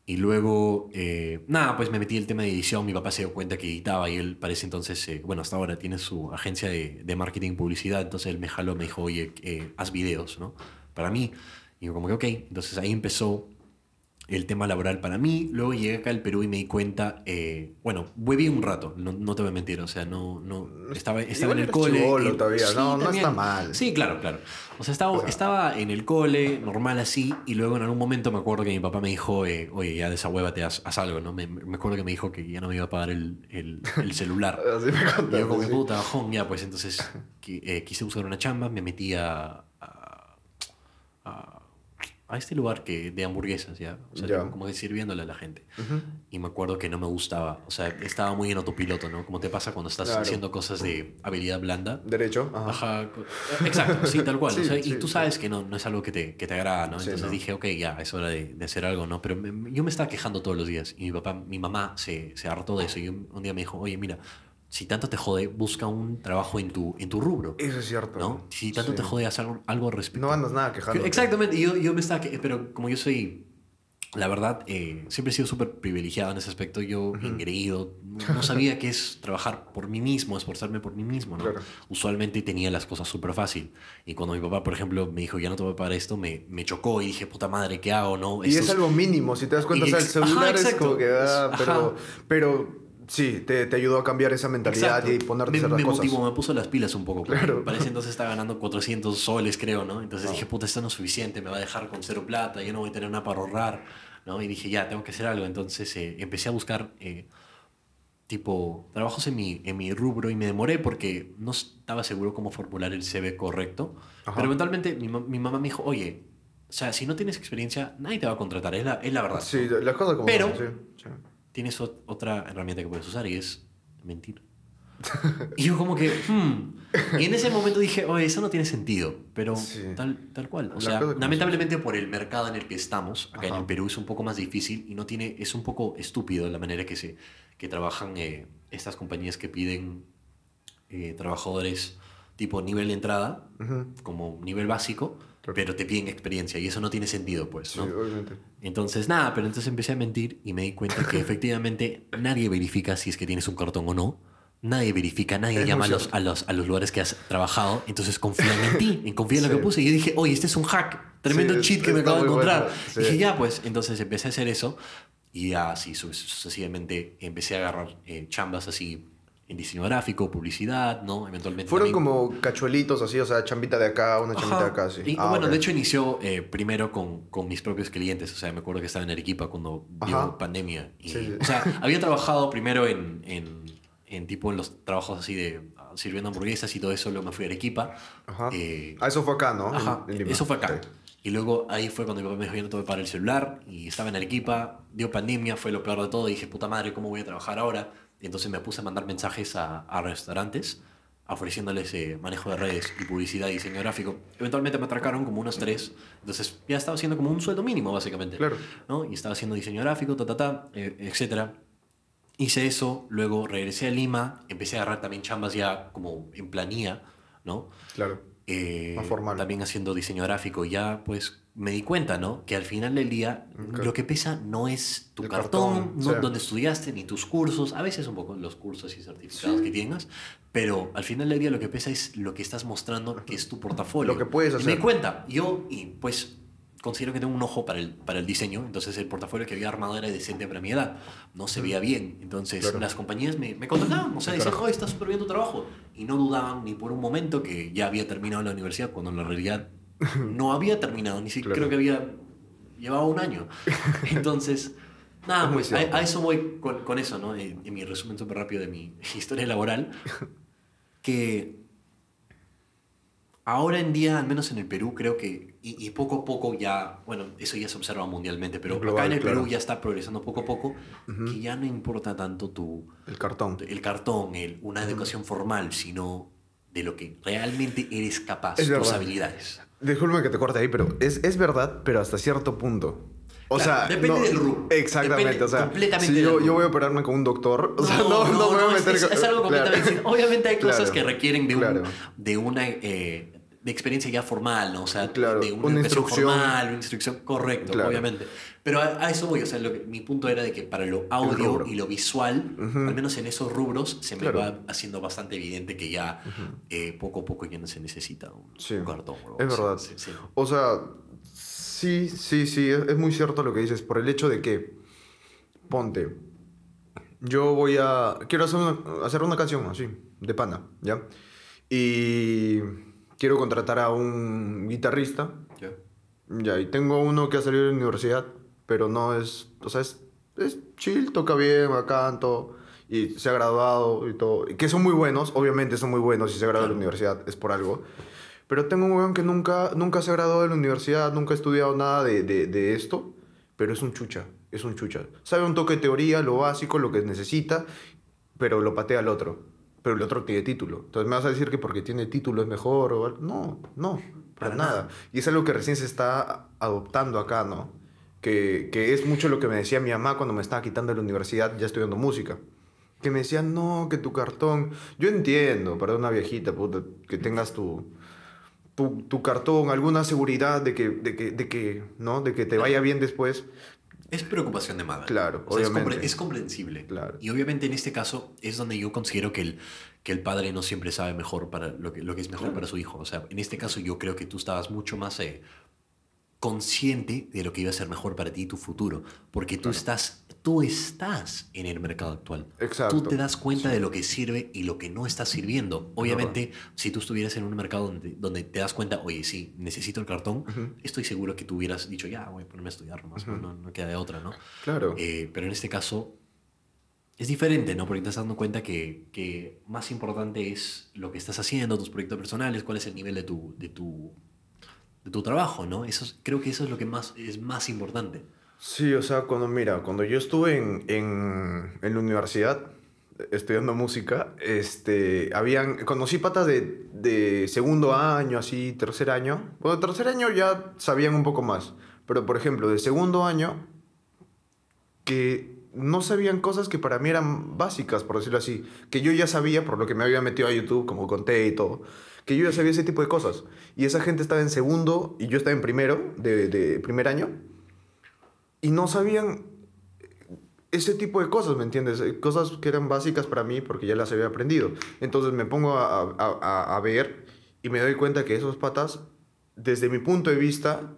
y luego, eh, nada, pues me metí el tema de edición. Mi papá se dio cuenta que editaba y él parece entonces, eh, bueno, hasta ahora tiene su agencia de, de marketing y publicidad. Entonces él me jaló, me dijo, oye, eh, haz videos, ¿no? Para mí. Y yo como que, ok. Entonces ahí empezó el tema laboral para mí. Luego llegué acá al Perú y me di cuenta, eh, bueno, hueví un rato, no, no te voy a mentir, o sea, no, no estaba, estaba en el cole. y- todavía, no- no también. está mal. Sí, claro, claro. O sea, estaba, estaba en el cole, normal así, y luego en algún momento me acuerdo que mi papá me dijo, eh, oye, ya desahuévate, haz, haz algo, ¿no? Me, me acuerdo que me dijo que ya no me iba a pagar el, el, el celular. Así me Y contaste, yo como sí. puta, bajón, ya, pues entonces eh, quise buscar una chamba, me metí a, a, este lugar que de hamburguesas, ¿ya? O sea, Ya. como que sirviéndole a la gente. Y me acuerdo que no me gustaba. O sea, estaba muy en autopiloto, ¿no? Como te pasa cuando estás Claro. haciendo cosas de habilidad blanda. Derecho. Ajá. Ajá, exacto, sí, tal cual. Sí, o sea, sí, y tú sí. sabes que no, no es algo que te, que te agrada, ¿no? Sí, Entonces no. dije, ok, ya, es hora de, de hacer algo, ¿no? Pero me- yo me estaba quejando todos los días y mi papá, mi mamá se, se hartó de eso. Y un, un día me dijo, oye, mira, si tanto te jode, busca un trabajo en tu, en tu rubro, Eso es cierto. ¿no? Si tanto Sí. te jode, haz algo, algo al respecto. No andas nada quejando. Exactamente, yo, yo me estaba que, pero como yo soy, la verdad, eh, siempre he sido súper privilegiado en ese aspecto, yo engreído, no, no sabía qué es trabajar por mí mismo, esforzarme por mí mismo, ¿no? Claro. Usualmente tenía las cosas súper fácil, y cuando mi papá, por ejemplo, me dijo, ya no te voy a pagar esto, me, me chocó y dije, puta madre, ¿qué hago, no? Y es algo mínimo, si te das cuenta. Y o sea, el ajá, celular es como que. ah, Es- pero, pero sí, te, te ayudó a cambiar esa mentalidad Exacto. y ponerte me, a hacer las me cosas. motivó, me puso las pilas un poco. Claro. Para ese entonces estaba ganando 400 soles, creo, ¿no? Entonces dije, puta, esto no es suficiente, me va a dejar con cero plata, yo no voy a tener nada para ahorrar, ¿no? Y dije, ya, tengo que hacer algo. Entonces eh, empecé a buscar, eh, tipo, trabajos en mi, en mi rubro y me demoré porque no estaba seguro cómo formular el CV correcto. Ajá. Pero eventualmente mi, mi mamá me dijo, oye, o sea, si no tienes experiencia, nadie te va a contratar, es la, es la verdad. Sí, las cosas como Pero- son, sí, sí. Tienes ot- otra herramienta que puedes usar y es mentir. y yo como que, hmm. Y en ese momento dije, oye, eso no tiene sentido, pero Sí. tal, tal cual. O La sea, lamentablemente por el mercado en el que estamos, acá en Ajá. el Perú es un poco más difícil y no tiene, es un poco estúpido la manera que, se, que trabajan eh, estas compañías que piden eh, trabajadores tipo nivel de entrada, Ujú. como nivel básico. Pero te piden experiencia y eso no tiene sentido, pues, Sí, ¿no? obviamente. Entonces, nada, pero entonces empecé a mentir y me di cuenta que efectivamente nadie verifica si es que tienes un cartón o no. Nadie verifica, nadie Es llama a los, a, los, a los lugares que has trabajado. Entonces confían en ti, en confían en lo Sí. que puse. Y yo dije, oye, este es un hack, tremendo Sí, cheat que me acabo de encontrar. bueno, sí. Dije, ya, pues. Entonces empecé a hacer eso y así su- sucesivamente empecé a agarrar eh, chambas así en diseño gráfico, publicidad, ¿no? Eventualmente. Fueron también- como cachuelitos así, o sea, chambita de acá, una chambita de Ajá. acá, sí. Y, Ah, bueno, ok. de hecho inició eh, primero con, con mis propios clientes. O sea, me acuerdo que estaba en Arequipa cuando Ajá. pandemia. Y, Sí, sí. O sea, había trabajado primero en, en, en tipo en los trabajos así de ah, sirviendo hamburguesas y todo eso. Luego me fui a Arequipa. Ajá. Eh, Ah, eso fue acá, ¿no? En- Ajá, en Lima. eso fue acá. Sí. Y luego ahí fue cuando me dijo, yo no te voy a pagar el celular. Y estaba en Arequipa, dio pandemia, fue lo peor de todo. Y dije, puta madre, ¿cómo voy a trabajar ahora? Entonces me puse a mandar mensajes a, a restaurantes ofreciéndoles eh, manejo de redes y publicidad y diseño gráfico. Eventualmente me atracaron como unos tres. Entonces ya estaba haciendo como un sueldo mínimo, básicamente. Claro. ¿no? Y estaba haciendo diseño gráfico, ta, ta, ta, eh, etcétera. Hice eso, luego regresé a Lima, empecé a agarrar también chambas ya como en planilla, ¿no? Claro. Eh, Más formal. También haciendo diseño gráfico. Ya pues me di cuenta, ¿no? Que al final del día lo que pesa no es tu cartón, cartón, no sí. donde estudiaste, ni tus cursos. A veces un poco los cursos y certificados que tengas. Pero al final del día lo que pesa es lo que estás mostrando, que es tu portafolio. Lo que puedes Y me hacer. di cuenta. Yo, y pues considero que tengo un ojo para el, para el diseño, entonces el portafolio que había armado era decente para mi edad, no se veía bien, entonces Claro. las compañías me, me contrataban, o sea, decían, oh, está súper bien tu trabajo, y no dudaban ni por un momento que ya había terminado la universidad, cuando en la realidad no había terminado, ni siquiera Claro. creo que había, llevaba un año, entonces... Nada, pues a, eso voy con, con eso, ¿no? En, en mi resumen súper rápido de mi historia laboral, que ahora en día, al menos en el Perú, creo que, y, y poco a poco ya, bueno, eso ya se observa mundialmente, pero Global, acá en el claro. Perú ya está progresando poco a poco, que ya no importa tanto tu, El cartón. el cartón, el, una educación formal, sino de lo que realmente eres capaz, Es tus verdad. habilidades. Disculpe que te corte ahí, pero es, es verdad, pero hasta cierto punto. O Claro, sea, depende no- del rubro. Exactamente, Depende o sea, completamente si yo, yo voy a operarme con un doctor, o sea, no, no, me voy a meter es, con- es algo Claro. completamente distinto. Obviamente hay cosas Claro. que requieren de, un- Claro. de una eh, de experiencia ya formal, ¿no? O sea, Claro, de una, una instrucción. formal, una instrucción correcto, Claro. obviamente. Pero a, a eso voy, o sea, lo que- mi punto era de que para lo audio y lo visual, al menos en esos rubros, se me Claro. va haciendo bastante evidente que ya eh, poco a poco ya no se necesita un, Sí, un cartón. bro. es verdad. sí, sí. O sea, sí, sí, sí, es, es muy cierto lo que dices, por el hecho de que, ponte, yo voy a, quiero hacer una, hacer una canción así, de pana, ¿ya? Y quiero contratar a un guitarrista, Ya. ya, y tengo uno que ha salido de la universidad, pero no es, o sea, es, es chill, toca bien, todo, y se ha graduado y todo, y que son muy buenos, obviamente son muy buenos, y se ha graduado de la universidad, es por algo, Pero tengo un weón que nunca, nunca se ha graduado de la universidad, nunca ha estudiado nada de, de, de esto, pero es un chucha, es un chucha. Sabe un toque de teoría, lo básico, lo que necesita, pero lo patea al otro. Pero el otro tiene título. Entonces me vas a decir que porque tiene título es mejor o algo. No, no, para, Para nada. nada. Y es algo que recién se está adoptando acá, ¿no? Que, que es mucho lo que me decía mi mamá cuando me estaba quitando de la universidad ya estudiando música. Que me decía, no, que tu cartón. Yo entiendo, para una viejita, puta, que tengas tu, tu, tu cartón, alguna seguridad de que, de que, de que, ¿no? De que te vaya bien después. Es preocupación de madre. Claro, O sea, es, obviamente. compre- es comprensible. Claro. Y obviamente en este caso es donde yo considero que el, que el padre no siempre sabe mejor para lo que, lo que es mejor para su hijo. O sea, en este caso yo creo que tú estabas mucho más eh, consciente de lo que iba a ser mejor para ti y tu futuro. Porque tú, estás, tú estás en el mercado actual. Exacto. Tú te das cuenta de lo que sirve y lo que no está sirviendo. Obviamente, si tú estuvieras en un mercado donde, donde te das cuenta, oye, sí, necesito el cartón, estoy seguro que tú hubieras dicho, ya, voy a ponerme a estudiar nomás, no, no, no queda de otra, ¿no? Claro. Eh, pero en este caso es diferente, ¿no? Porque te estás dando cuenta que, que más importante es lo que estás haciendo, tus proyectos personales, cuál es el nivel de tu, de tu, de tu trabajo, ¿no? Eso es- creo que eso es lo que más, es más importante. Sí, o sea, cuando, mira, cuando yo estuve en, en, en la universidad eh, estudiando música, este, habían, conocí patas de, de segundo año, así, tercer año. Bueno, tercer año ya sabían un poco más, pero por ejemplo, de segundo año, que no sabían cosas que para mí eran básicas, por decirlo así, que yo ya sabía por lo que me había metido a YouTube, como conté y todo, que yo ya sabía ese tipo de cosas. Y esa gente estaba en segundo y yo estaba en primero, de, de primer año y no sabían ese tipo de cosas, ¿me entiendes? Eh, Cosas que eran básicas para mí porque ya las había aprendido. Entonces me pongo a, a- a- a ver y me doy cuenta que esos patas, desde mi punto de vista,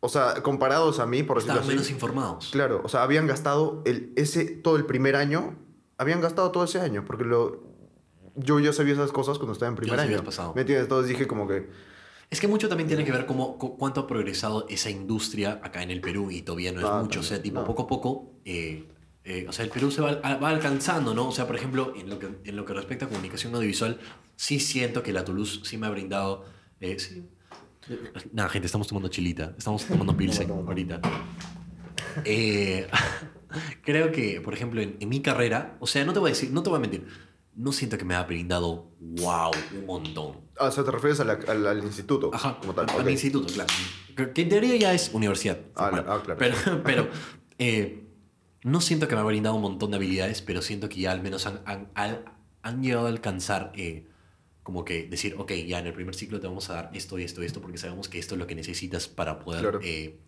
o sea, comparados a mí, por decirlo Estaban así, menos informados. claro, o sea, habían gastado el, ese, todo el primer año, habían gastado todo ese año, porque lo, yo ya sabía esas cosas cuando estaba en primer año. pasado. ¿Me entiendes? Entonces dije como que... Es que mucho también tiene que ver cómo, cu- cuánto ha progresado esa industria acá en el Perú y todavía no es Ah, mucho. O sea, también, tipo, no. poco a poco, eh, eh, o sea, el Perú se va, va alcanzando, ¿no? O sea, por ejemplo, en lo, que, en lo que respecta a comunicación audiovisual, sí siento que la Toulouse sí me ha brindado... eh, sí. Nada, gente, estamos tomando chilita. Estamos tomando pilsen ahorita. Eh, creo que, por ejemplo, en, en mi carrera, o sea, no te voy a decir, no te voy a mentir, no siento que me ha brindado, wow, un montón. Ah, o sea, te refieres a la- al, al instituto Ajá, como tal. al instituto, claro. Que- en teoría ya es universidad. Ah, ah, claro. Pero, pero eh, no siento que me ha brindado un montón de habilidades, pero siento que ya al menos han, han, han llegado a alcanzar eh, como que decir, ok, ya en el primer ciclo te vamos a dar esto, esto, esto, porque sabemos que esto es lo que necesitas para poder Claro. eh,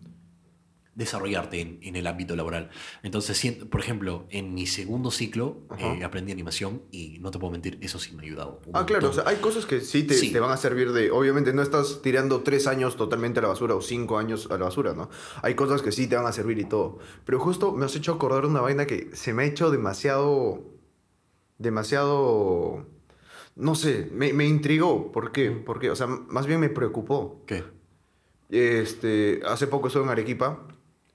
desarrollarte en, en el ámbito laboral. Entonces, por ejemplo, en mi segundo ciclo eh, aprendí animación y no te puedo mentir, eso sí me ha ayudado. un Ah, claro, o sea, hay cosas que sí te, Sí. te van a servir de... Obviamente no estás tirando tres años totalmente a la basura o cinco años a la basura, ¿no? Hay cosas que sí te van a servir y todo. Pero justo me has hecho acordar una vaina que se me ha hecho demasiado... Demasiado... No sé, me, me intrigó. ¿Por qué? Porque, o sea, más bien me preocupó. ¿Qué? Este, hace poco estuve en Arequipa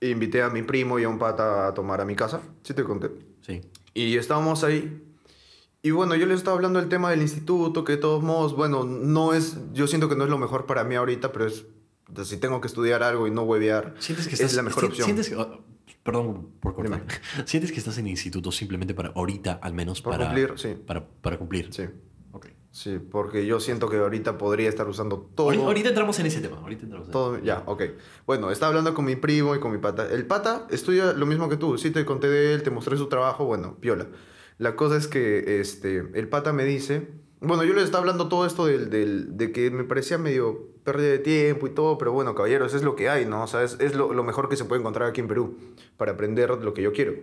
invité a mi primo y a un pata a tomar a mi casa. ¿Sí te conté? Sí. Y estábamos ahí. Y bueno, yo les estaba hablando del tema del instituto, que de todos modos, bueno, no es, yo siento que no es lo mejor para mí ahorita, pero es, si tengo que estudiar algo y no huevear, ¿Sientes que es estás, la mejor si- opción. Sientes que, oh, perdón por cortar. ¿Sientes que estás en el instituto simplemente para ahorita, al menos, Por para cumplir, sí. Para, para cumplir. Sí. Sí, porque yo siento que ahorita podría estar usando todo. Ahorita, entramos en ese tema. Ahorita entramos en Todo, ya, ok. Bueno, estaba hablando con mi primo y con mi pata. El pata estudia lo mismo que tú. Sí, te conté de él, te mostré su trabajo, bueno, piola. La cosa es que este, el pata me dice... Bueno, yo les estaba hablando todo esto del, del- de que me parecía medio pérdida de tiempo y todo, pero bueno, caballeros, es lo que hay, ¿no? O sea, es, es lo, lo mejor que se puede encontrar aquí en Perú para aprender lo que yo quiero.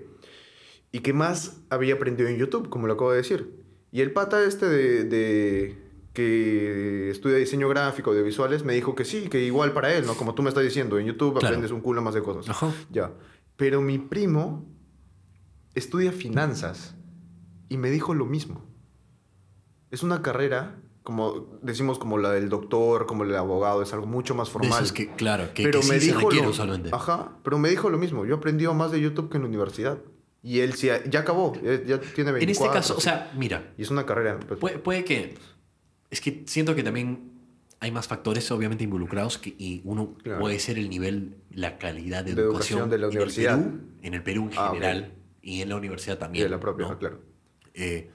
Y que más había aprendido en YouTube, como lo acabo de decir. Y el pata este de, de- que estudia diseño gráfico, de visuales, me dijo que sí, que igual para él, ¿no? Como tú me estás diciendo, en YouTube Claro. aprendes un culo más de cosas. Ajá. Ya. Pero mi primo estudia finanzas y me dijo lo mismo. Es una carrera, como decimos, como la del doctor, como la del abogado, es algo mucho más formal. esos que, claro, que, pero que me sí se dijo requiere lo. Ajá, pero me dijo lo mismo. Yo aprendí más de YouTube que en la universidad. Y él sí, ya acabó, ya, tiene 24. En este caso, o sea, mira, Y es una carrera. pues, puede, puede que... Es que siento que también hay más factores obviamente involucrados que, y uno Claro. puede ser el nivel, la calidad de, De educación, educación de la en el universidad. Perú, en el Perú en Ah, general y en la universidad Y también. de la propia, ¿no? claro. Eh,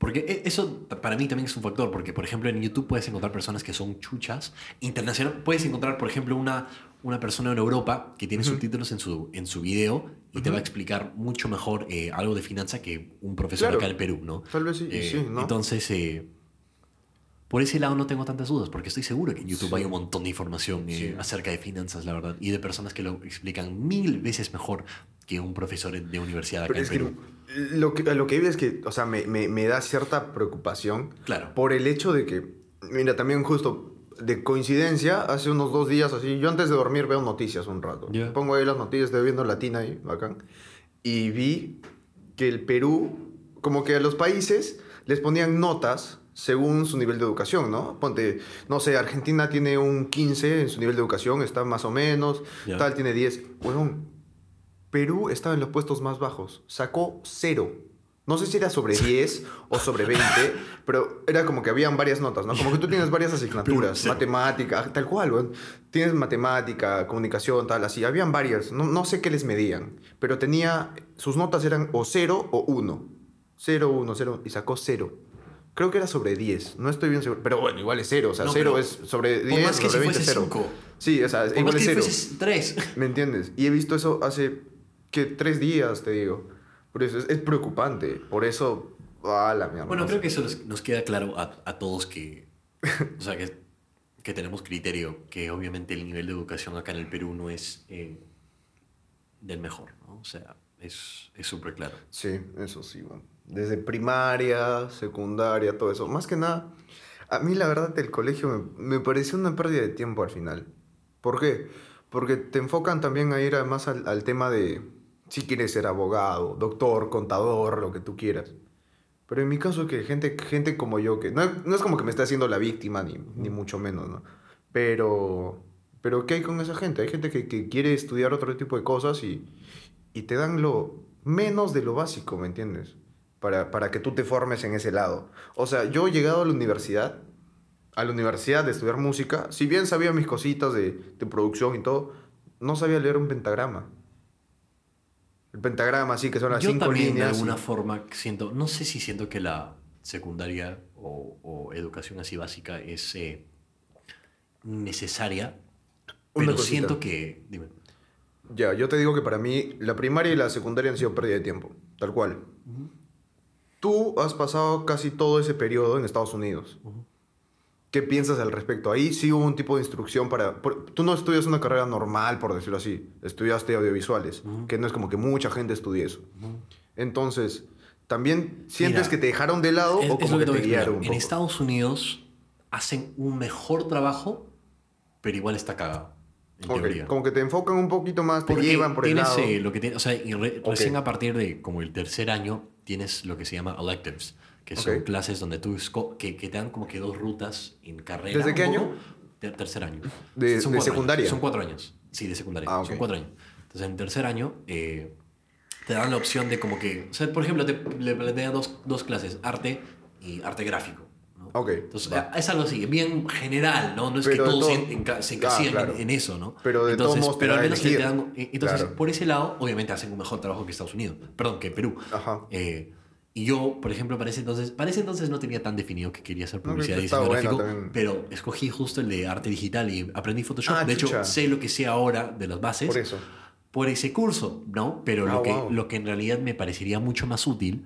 porque e- eso para mí también es un factor, porque por ejemplo en YouTube puedes encontrar personas que son chuchas. Internacional, puedes encontrar por ejemplo una, una persona en Europa que tiene subtítulos en su, en su video y te va a explicar mucho mejor eh, algo de finanza que un profesor Claro. acá en Perú, ¿no? Tal vez sí, Eh, sí, ¿no? Entonces, eh, por ese lado no tengo tantas dudas, porque estoy seguro que en YouTube Sí. hay un montón de información eh, Sí. acerca de finanzas, la verdad, y de personas que lo explican mil veces mejor que un profesor de universidad acá Pero en es que Perú. lo que, lo que es que, o sea, me, me- me da cierta preocupación Claro. por el hecho de que, mira, también justo de coincidencia, hace unos dos días así, yo antes de dormir veo noticias un rato. Ya. Pongo ahí las noticias, estoy viendo Latina ahí, bacán. Y vi que el Perú, como que a los países les ponían notas según su nivel de educación, ¿no? Ponte, no sé, Argentina tiene un 15 en su nivel de educación, está más o menos, Ya. tal tiene 10. Huevón, Perú estaba en los puestos más bajos, sacó cero. No sé si era sobre 10 o sobre 20, pero era como que habían varias notas, ¿no? Como que tú tienes varias asignaturas, Cero. matemática, tal cual, weón. Tienes matemática, comunicación, tal, así. Habían varias, no, no sé qué les medían, pero tenía, sus notas eran o 0 o 1. 0, 1, 0, y sacó 0. Creo que era sobre 10, no estoy bien seguro. Pero bueno, igual es 0, o sea, No, 0 pero es sobre por 10, más que sobre si 20, fuese 0. cinco. Sí, o sea, Por igual más es que 0. fueses tres. ¿Me entiendes? Y he visto eso hace, que Tres días, te digo. Por eso es, es preocupante. Por eso, ah, la mierda. Bueno, no creo que eso nos, nos queda claro a, a todos que, o sea, que, que tenemos criterio, que obviamente el nivel de educación acá en el Perú no es eh, del mejor, ¿no? O sea, es es súper claro. Sí, eso sí, bueno. Desde primaria, secundaria, todo eso. Más que nada, a mí la verdad el colegio me, me pareció una pérdida de tiempo al final. ¿Por qué? Porque te enfocan también a ir además al, al tema de si quieres ser abogado, doctor, contador, lo que tú quieras. Pero en mi caso que gente, gente como yo, que no, no es como que me esté haciendo la víctima, ni, ni mucho menos, ¿no? Pero, pero ¿qué hay con esa gente? Hay gente que, que quiere estudiar otro tipo de cosas y, y te dan lo menos de lo básico, ¿me entiendes? Para, para que tú te formes en ese lado. O sea, yo he llegado a la universidad, a la universidad de estudiar música, si bien sabía mis cositas de, de producción y todo, no sabía leer un pentagrama. El pentagrama, sí, que son las Yo cinco también de líneas. alguna y- forma siento, no sé si siento que la secundaria o, o educación así básica es eh, necesaria, Una pero cosita. siento que, dime, Ya, yo te digo que para mí la primaria y la secundaria han sido pérdida de tiempo, tal cual. Tú has pasado casi todo ese periodo en Estados Unidos. ¿Qué piensas al respecto? Ahí sí hubo un tipo de instrucción para... por- tú no estudias una carrera normal, por decirlo así. Estudiaste audiovisuales, que no es como que mucha gente estudie eso. Entonces, ¿también sientes Mira, que te dejaron de lado Es, o es como lo que que te guiaron un En poco? Estados Unidos hacen un mejor trabajo, pero igual está cagado. En Ok, teoría. Como que te enfocan un poquito más, te Porque llevan por el lado. eh, lo que tiene- o sea, y re- Ok. recién a partir de como el tercer año tienes lo que se llama electives, que son clases donde tú que, que te dan como que dos rutas en carrera. ¿Desde qué año? De- tercer año. De- Son de secundaria. años. Son cuatro años. Sí, de secundaria. Ah. Son cuatro años. Entonces, en tercer año eh, te dan la opción de como que, o sea, por ejemplo, te, le plantean dos, dos clases, arte y arte gráfico. ¿No? Ok, Entonces, va. es algo así, bien general, ¿no? No es Pero que todos todo- en- enca- se Ah, encasillan claro. en, en eso, ¿no? Pero de todos entonces, modos te pero al menos te, dan. eh, Entonces, Claro. por ese lado, obviamente hacen un mejor trabajo que Estados Unidos. Perdón, que Perú. Ajá. Eh, y yo, por ejemplo, para ese entonces, para ese entonces no tenía tan definido que quería hacer No, publicidad y está diseño bueno gráfico, también. pero escogí justo el de arte digital y aprendí Photoshop. Ah, de hecho, chucha. sé lo que sé ahora de las bases Por eso. por ese curso, ¿no? Pero Ah, lo, que, wow. lo que en realidad me parecería mucho más útil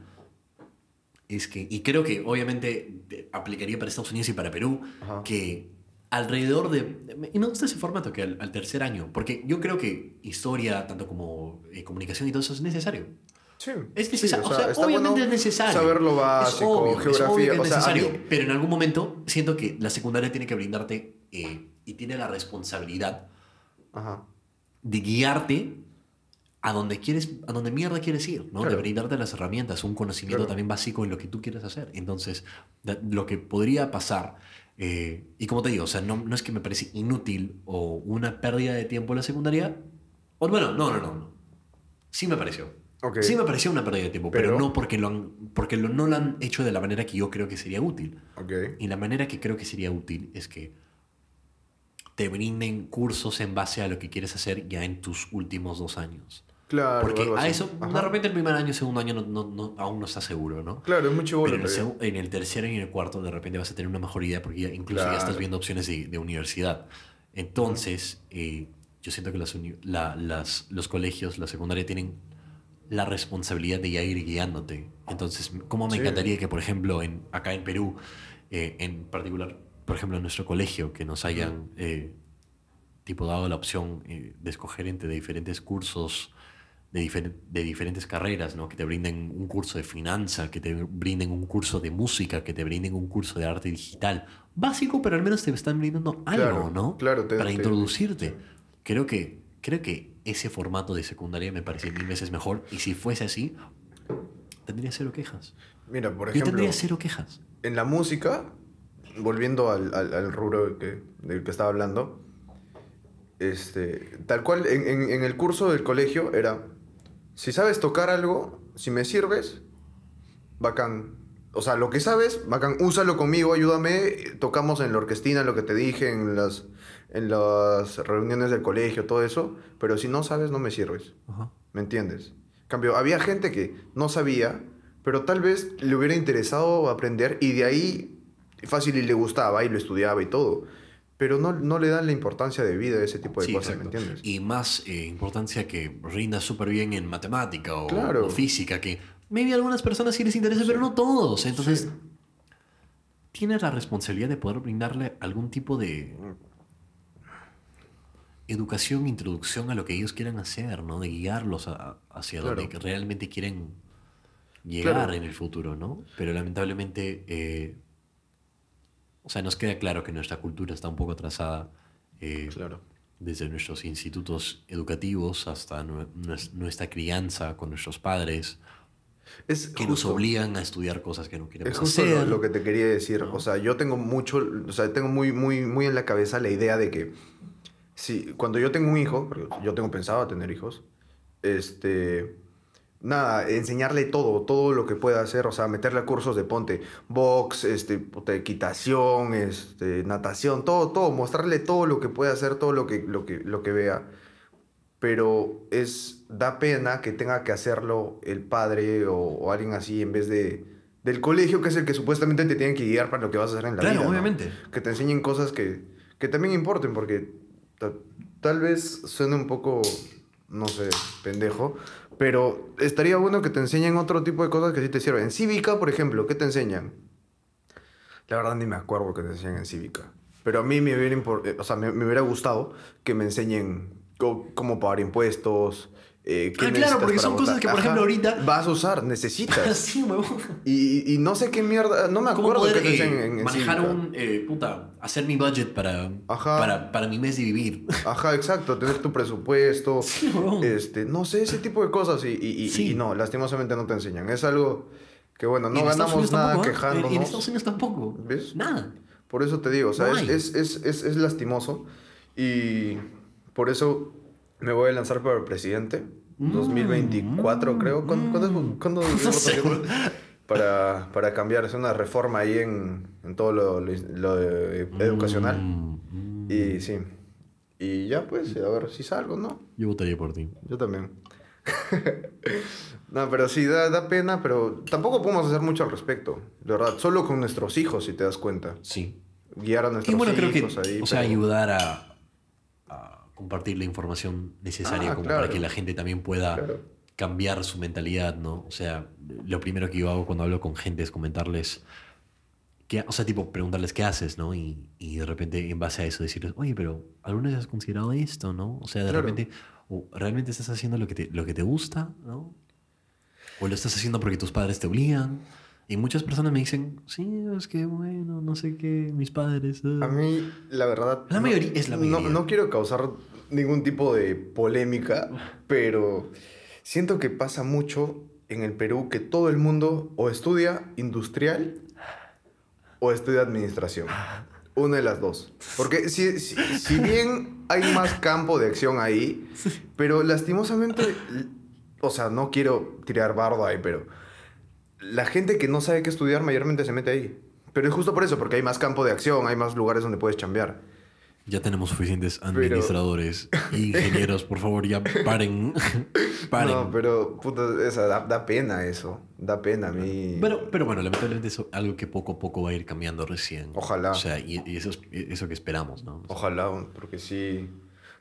es que, y creo que obviamente aplicaría para Estados Unidos y para Perú, Ajá. que alrededor de... Y me gusta ese formato, que al, al tercer año, porque yo creo que historia, tanto como eh, comunicación y todo eso es necesario. Sí. Es Sí, necesario, o sea, está obviamente bueno es necesario. Saber lo Es básico, obvio, es geografía. obvio que es o sea, necesario, mí- pero en algún momento siento que la secundaria tiene que brindarte eh, y tiene la responsabilidad Ajá. de guiarte a donde quieres, a donde mierda quieres ir, ¿no? De Claro. brindarte las herramientas, un conocimiento Claro. también básico en lo que tú quieres hacer. Entonces, lo que podría pasar, eh, y como te digo, o sea, no, no es que me parece inútil o una pérdida de tiempo la secundaria, o bueno, no, no, no, no. Sí me pareció. Ok. Sí me pareció una pérdida de tiempo, pero, Pero- no porque, lo han, porque lo, no lo han hecho de la manera que yo creo que sería útil. Ok. Y la manera que creo que sería útil es que te brinden cursos en base a lo que quieres hacer ya en tus últimos dos años. Claro. Porque a eso, de Ajá. repente el primer año, segundo año, no, no- no- aún no estás seguro, ¿no? Claro, es muy chivolo. Pero en en el tercero y en el cuarto de repente vas a tener una mejor idea porque ya, incluso ya estás Claro. viendo opciones de, de universidad. Entonces, eh, yo siento que las la- las- los colegios, la secundaria, tienen la responsabilidad de ya ir guiándote. Entonces, ¿cómo me Sí. encantaría que, por ejemplo, en, acá en Perú, eh, en particular, por ejemplo, en nuestro colegio, que nos hayan eh, tipo dado la opción eh, de escoger entre diferentes cursos de, difer- de diferentes carreras, ¿no? Que te brinden un curso de finanza, que te brinden un curso de música, que te brinden un curso de arte digital. Básico, pero al menos te están brindando algo, Claro, ¿no? claro, te- Para te- introducirte. Creo que, creo que ese formato de secundaria me parece mil veces mejor. Y si fuese así, tendría cero quejas. Mira, por Yo ejemplo, tendría cero quejas. en la música, volviendo al, al, al rubro que, del que estaba hablando, este, tal cual, en, en, en el curso del colegio era, si sabes tocar algo, si me sirves, bacán. O sea, lo que sabes, bacán, úsalo conmigo, ayúdame, tocamos en la orquestina, lo que te dije, en las, en las reuniones del colegio, todo eso, pero si no sabes, no me sirves. Ajá. ¿Me entiendes? En cambio, había gente que no sabía, pero tal vez le hubiera interesado aprender y de ahí fácil y le gustaba y lo estudiaba y todo. Pero no, no le dan la importancia de vida a ese tipo de Sí, cosas, exacto. ¿me entiendes? Y más eh, importancia que rinda súper bien en matemática o, Claro. o física, que maybe a algunas personas sí les interesa, pero no todos. Entonces, Sí. tienes la responsabilidad de poder brindarle algún tipo de educación, introducción a lo que ellos quieran hacer, ¿no? De guiarlos a- hacia Claro. donde realmente quieren llegar Claro. en el futuro, ¿no? Pero lamentablemente, eh, o sea, nos queda claro que nuestra cultura está un poco atrasada. eh, Claro. desde nuestros institutos educativos hasta nue- nues- nuestra crianza con nuestros padres, Es que nos justo- obligan a estudiar cosas que no queremos Es justo hacer. lo que te quería decir. ¿no? O sea, yo tengo mucho, o sea, tengo muy, muy, muy en la cabeza la idea de que si cuando yo tengo un hijo, porque yo tengo pensado tener hijos, este, nada, enseñarle todo, todo lo que pueda hacer, o sea, meterle a cursos de ponte, box, este, equitación, este, natación, todo, todo, mostrarle todo lo que puede hacer, todo lo que, lo que, lo que vea. Pero es, da pena que tenga que hacerlo el padre o, o alguien así en vez de, del colegio, que es el que supuestamente te tiene que guiar para lo que vas a hacer en la Claro, vida. ¿no? obviamente. Que te enseñen cosas que, que también importen, porque ta- tal vez suene un poco, no sé, pendejo, pero estaría bueno que te enseñen otro tipo de cosas que sí te sirven. En cívica, por ejemplo, ¿qué te enseñan? La verdad ni me acuerdo que te enseñan en cívica. Pero a mí me hubiera, impor- eh, me, me hubiera gustado que me enseñen cómo pagar impuestos. Eh, Ah, claro, porque son cosas que, por ejemplo, ahorita- Vas a usar, necesitas. sí, huevón. y, y no sé qué mierda, no me ¿Cómo acuerdo poder qué te eh, en, en manejar cívica. un, eh, puta, hacer mi budget para, Ajá. para, para mi mes de vivir? Ajá, exacto, tener tu presupuesto, Sí, huevón. este, no sé, ese tipo de cosas y, y- Sí. y no, lastimosamente no te enseñan. Es algo que, bueno, no en ganamos nada tampoco, ¿ah? quejándonos. En, en Estados Unidos tampoco. ¿Ves? Nada. Por eso te digo, o sea, No es, es, es, es lastimoso y por eso me voy a lanzar para presidente. Mm, 2024 creo. ¿Cuándo, es- cuándo No sé. para, para cambiar, hacer una reforma ahí en, en todo lo, lo- lo de- educacional. Mm, mm. Y sí. Y ya pues, a ver si salgo, ¿no? Yo votaría por ti. Yo también. no, pero sí, da, da pena, pero tampoco podemos hacer mucho al respecto. De verdad, solo con nuestros hijos, si te das cuenta. Sí. Guiar a nuestros Y bueno, creo que, hijos ahí. o sea, pero- ayudar a compartir la información necesaria Ah, como claro. para que la gente también pueda Claro. cambiar su mentalidad, ¿no? O sea, lo primero que yo hago cuando hablo con gente es comentarles, qué, o sea, tipo, preguntarles qué haces, ¿no? Y, y de repente, en base a eso, decirles, oye, pero ¿alguna vez has considerado esto, no? O sea, de Claro. repente, o ¿realmente estás haciendo lo que, te, lo que te gusta, no? ¿O lo estás haciendo porque tus padres te obligan? Y muchas personas me dicen, sí, es que bueno, no sé qué, mis padres. eh". A mí, la verdad... La no- mayoría- es la no- mayoría. No, quiero causar ningún tipo de polémica, pero siento que pasa mucho en el Perú que todo el mundo o estudia industrial o estudia administración. Una de las dos. Porque si, si, si bien hay más campo de acción ahí, pero lastimosamente, o sea, no quiero tirar bardo ahí, pero la gente que no sabe qué estudiar mayormente se mete ahí. Pero es justo por eso, porque hay más campo de acción, hay más lugares donde puedes chambear. Ya tenemos suficientes administradores e ingenieros, por favor, ya paren. paren. No, pero puta, esa, da, da pena eso. Da pena a mí. Pero, pero bueno, lamentablemente es algo que poco a poco va a ir cambiando recién. Ojalá. O sea, y, y eso es eso que esperamos, ¿no? O sea, Ojalá, porque sí.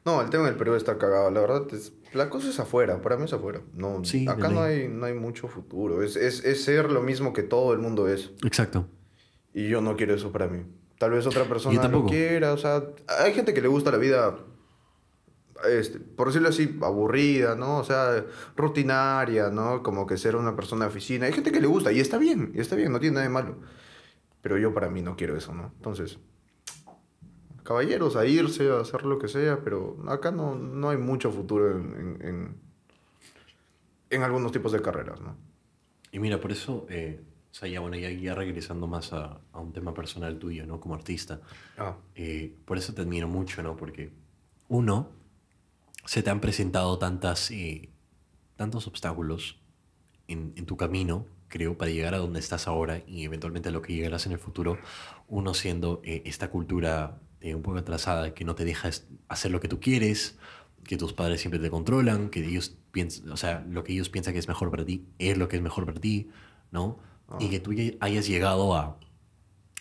No, el tema en el Perú está cagado. La verdad, es, la cosa es afuera. Para mí es afuera. No, Sí, acá no hay, no hay mucho futuro. Es, es, es ser lo mismo que todo el mundo es. Exacto. Y yo no quiero eso para mí. Tal vez otra persona lo quiera. O sea, hay gente que le gusta la vida, este, por decirlo así, aburrida, ¿no? O sea, rutinaria, ¿no? Como que ser una persona de oficina. Hay gente que le gusta y está bien, y está bien, no tiene nada de malo. Pero yo para mí no quiero eso, ¿no? Entonces, caballeros, a irse, a hacer lo que sea, pero acá no, no hay mucho futuro en, en, en, en algunos tipos de carreras, ¿no? Y mira, por eso, eh, o sea, ya, bueno, ya, ya regresando más a, a un tema personal tuyo, ¿no? Como artista. Ah, Eh, por eso te admiro mucho, ¿no? Porque, uno, se te han presentado tantas, eh, tantos obstáculos en, en tu camino, creo, para llegar a donde estás ahora y eventualmente a lo que llegarás en el futuro. Uno siendo eh, esta cultura eh, un poco atrasada que no te deja hacer lo que tú quieres, que tus padres siempre te controlan, que ellos piensan, o sea, lo que ellos piensan que es mejor para ti es lo que es mejor para ti, ¿no? Y que tú ya hayas llegado a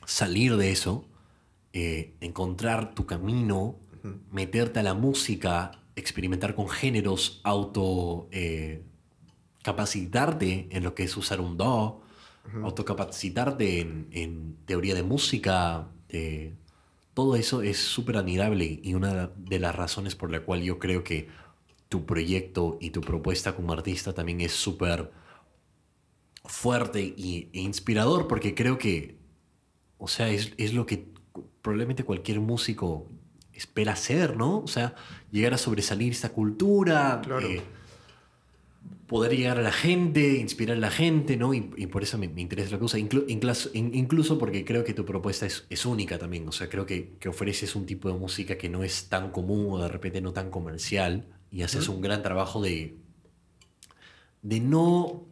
salir de eso, eh, encontrar tu camino, meterte a la música, experimentar con géneros, auto eh, capacitarte en lo que es usar un DAW, autocapacitarte en, en teoría de música, eh, todo eso es súper admirable y una de las razones por la cual yo creo que tu proyecto y tu propuesta como artista también es súper fuerte y, e inspirador porque creo que, o sea, es, es lo que probablemente cualquier músico espera hacer, ¿no? O sea, llegar a sobresalir esta cultura, Claro. eh, poder llegar a la gente, inspirar a la gente, ¿no? Y, y por eso me, me interesa la cosa, Inclu- incluso, in- incluso porque creo que tu propuesta es, es única también, o sea, creo que, que ofreces un tipo de música que no es tan común o de repente no tan comercial y haces un gran trabajo de, de no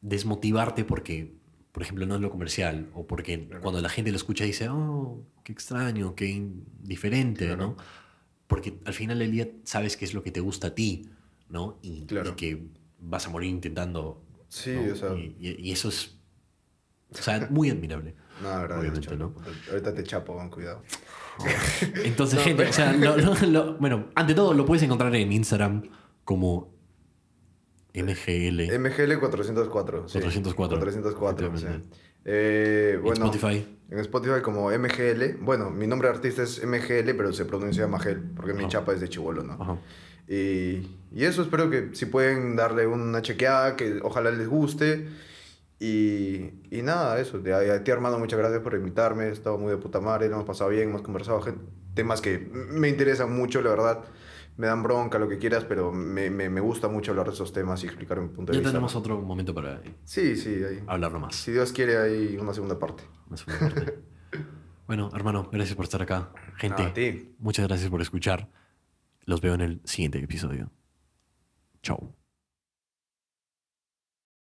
desmotivarte porque, por ejemplo, no es lo comercial o porque cuando la gente lo escucha dice, oh, qué extraño, qué diferente, Claro. ¿no? Porque al final del día sabes qué es lo que te gusta a ti, ¿no? Y, Claro. y que vas a morir intentando. Sí, ¿no? o sea- Y, y- y eso es, o sea, muy admirable. no, la verdad, Obviamente. ¿no? Ahorita te chapo, con cuidado. Entonces, No, gente, pero- o sea, lo- lo- lo- bueno, ante todo lo puedes encontrar en Instagram como MGL. MGL 404. sí. 404. 404, sí. Eh, en Spotify. En Spotify como MGL. Bueno, mi nombre de artista es MGL, pero se pronuncia Magel, porque mi chapa es de Chivolo, ¿no? Ajá. Y, y eso espero que si pueden darle una chequeada, que ojalá les guste. Y, y nada, eso. De, a ti, hermano, muchas gracias por invitarme. He estado muy de puta madre, lo hemos pasado bien, hemos conversado temas que me interesan mucho, la verdad. Me dan bronca, lo que quieras, pero me, me, me gusta mucho hablar de esos temas y explicar mi punto de Ya vista. tenemos ¿no? otro momento para Sí, sí, ahí. hablarlo más. Si Dios quiere, hay una segunda parte. Una segunda parte. bueno, hermano, gracias por estar acá. Gente, A ti. muchas gracias por escuchar. Los veo en el siguiente episodio. Chao.